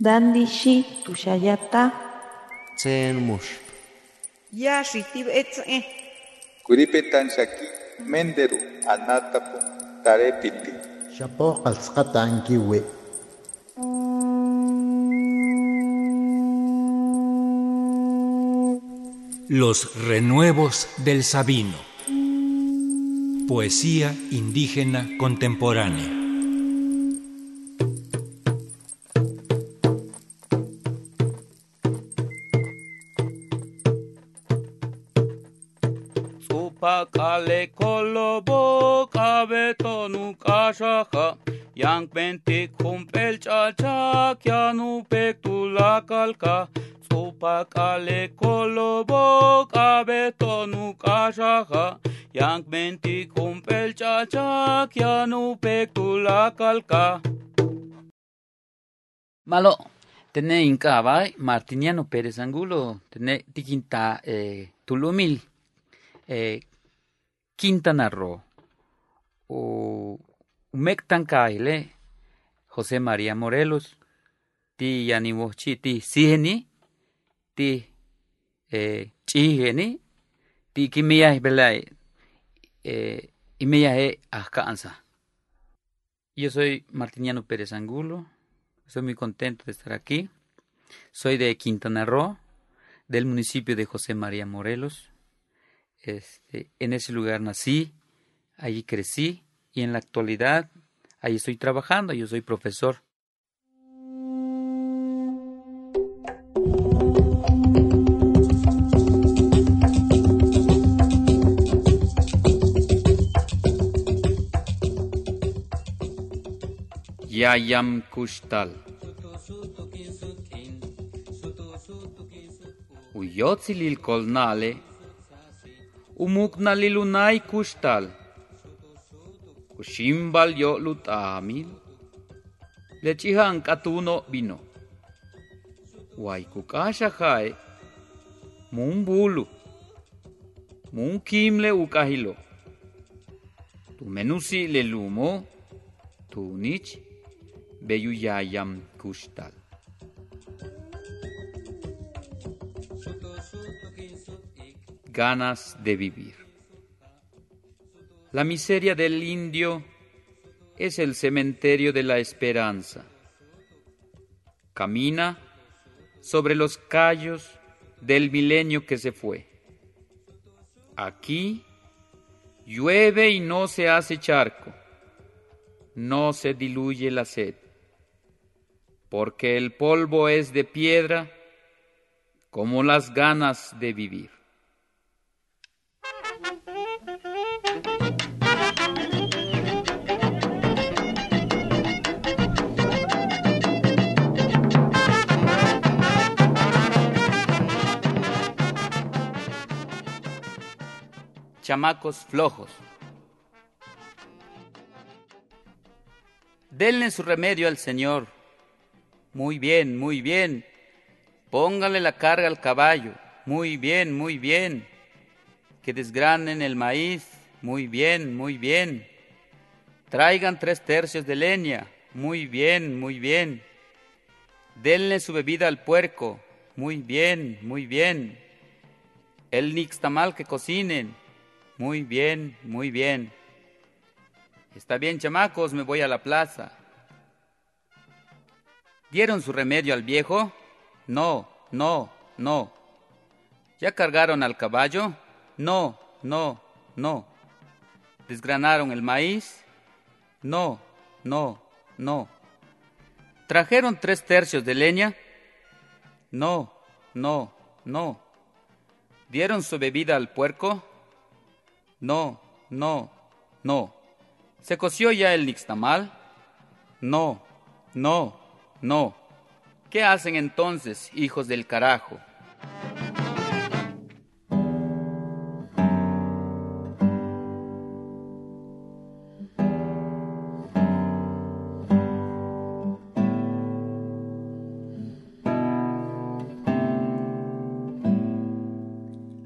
Dandishi tushayata. Tsen mush. Yashitib etze. Kuripetan shaki menderu anatapu tarepiti. Shapo qalsqata ankiwi. Los renuevos del Sabino. Poesía indígena contemporánea. Supakale kolobo kabeto nu kashaha yang pentik humpel chacha kyanu pektu la kalka Supakale kolobo kabeto nu kashaha yang pentik humpel chacha kyanu pektu la kalka Malo, tené inca vai Martiniano Pérez Angulo, tené tiquinta eh, Tulumil, eh, Quintana Roo, o Umectan Kaile, José María Morelos, ti Yaniwochi, ti Siheni, ti eh, Chiheni, ti Belay, eh, Imia e Ascanza. Yo soy Martiniano Pérez Angulo, Estoy muy contento de estar aquí. Soy de Quintana Roo, del municipio de José María Morelos. Este, en ese lugar nací, allí crecí y en la actualidad ahí estoy trabajando. Yo soy profesor. Yayam Kushtal. Uyotzilil kolnale, umuknalilunay kushtal. Kushimbal yo lutamil, lechihan katuno vino. Waikukasha jae, mun bulu, mun kimle ukahilo. Tu menusi le lumo, tu nich, Beyuyayam Kushtal. Ganas de vivir. La miseria del indio es el cementerio de la esperanza. Camina sobre los callos del milenio que se fue. Aquí llueve y no se hace charco, no se diluye la sed porque el polvo es de piedra como las ganas de vivir. Chamacos flojos. Denle su remedio al Señor muy bien, muy bien. Póngale la carga al caballo. Muy bien, muy bien. Que desgranen el maíz. Muy bien, muy bien. Traigan tres tercios de leña. Muy bien, muy bien. Denle su bebida al puerco. Muy bien, muy bien. El nixtamal que cocinen. Muy bien, muy bien. Está bien, chamacos, me voy a la plaza. ¿Dieron su remedio al viejo? No, no, no. ¿Ya cargaron al caballo? No, no, no. ¿Desgranaron el maíz? No, no, no. ¿Trajeron tres tercios de leña? No, no, no. ¿Dieron su bebida al puerco? No, no, no. ¿Se coció ya el nixtamal? No, no, no. ¿Qué hacen entonces, hijos del carajo?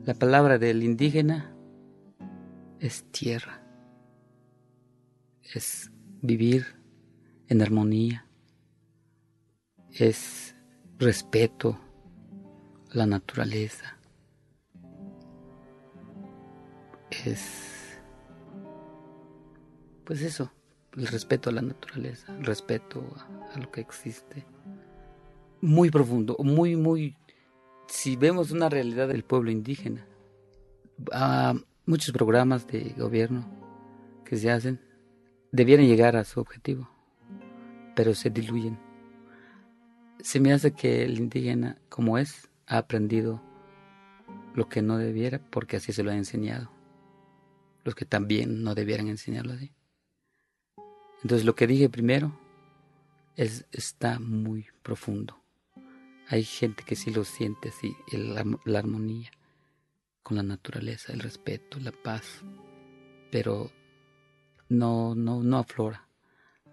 La palabra del indígena es tierra, es vivir en armonía, es respeto a la naturaleza, es pues eso, el respeto a la naturaleza, el respeto a, lo que existe. Muy profundo, muy, muy, si vemos una realidad del pueblo indígena, a muchos programas de gobierno que se hacen debieran llegar a su objetivo, pero se diluyen. Se me hace que el indígena, como es, ha aprendido lo que no debiera porque así se lo ha enseñado. Los que también no debieran enseñarlo así. Entonces lo que dije primero es, está muy profundo. Hay gente que sí lo siente así, la armonía con la naturaleza, el respeto, la paz, pero no, no, no aflora,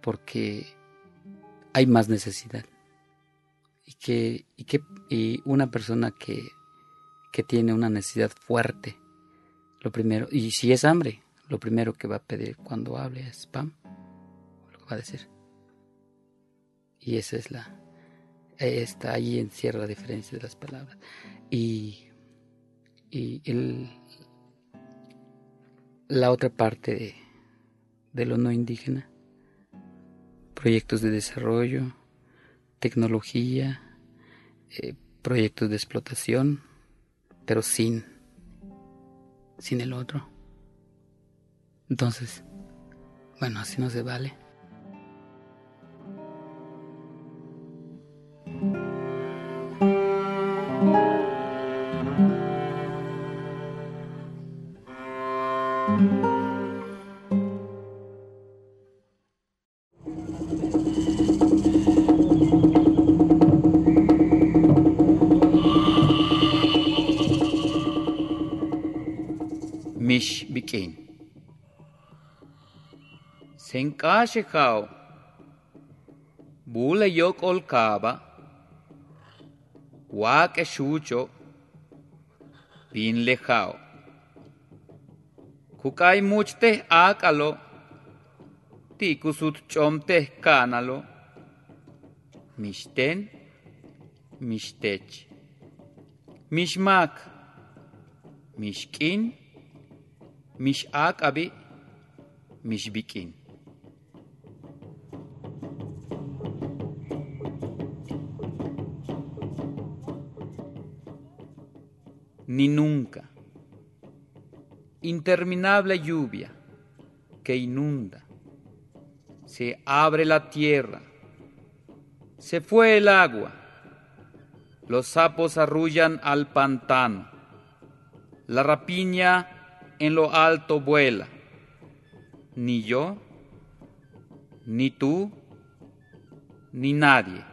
porque hay más necesidad. Y que, y que y una persona que, que tiene una necesidad fuerte, lo primero, y si es hambre, lo primero que va a pedir cuando hable es pan, lo que va a decir. Y esa es la, está ahí encierra la diferencia de las palabras. Y, y el, la otra parte de, lo no indígena, proyectos de desarrollo, tecnología, eh, proyectos de explotación, pero sin, sin el otro. Entonces, bueno, así no se vale. Mish bikin. Senkashe kao. Bula yok ol kaba. Wake shucho. Bin lejao. Kukai muchte akalo. Tikusut chomte kanalo. Mishten. Mishtech. Mishmak. Mishkin. Mish aqabi mish bikin. Ni nunca. Interminable lluvia que inunda. Se abre la tierra. Se fue el agua. Los sapos arrullan al pantano. La rapiña en lo alto vuela. Ni yo, ni tú, ni nadie.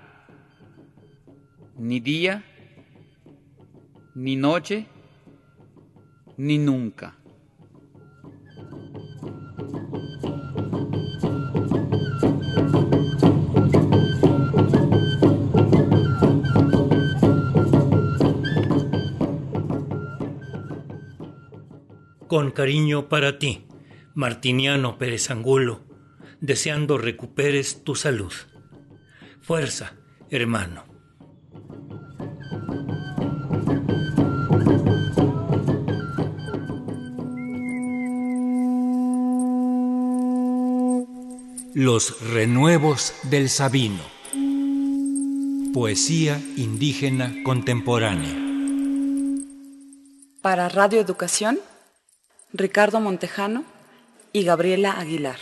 Ni día, ni noche, ni nunca. Con cariño para ti, Martiniano Pérez Angulo, deseando recuperes tu salud. Fuerza, hermano. Los renuevos del Sabino. Poesía indígena contemporánea. Para Radio Educación Ricardo Montejano y Gabriela Aguilar.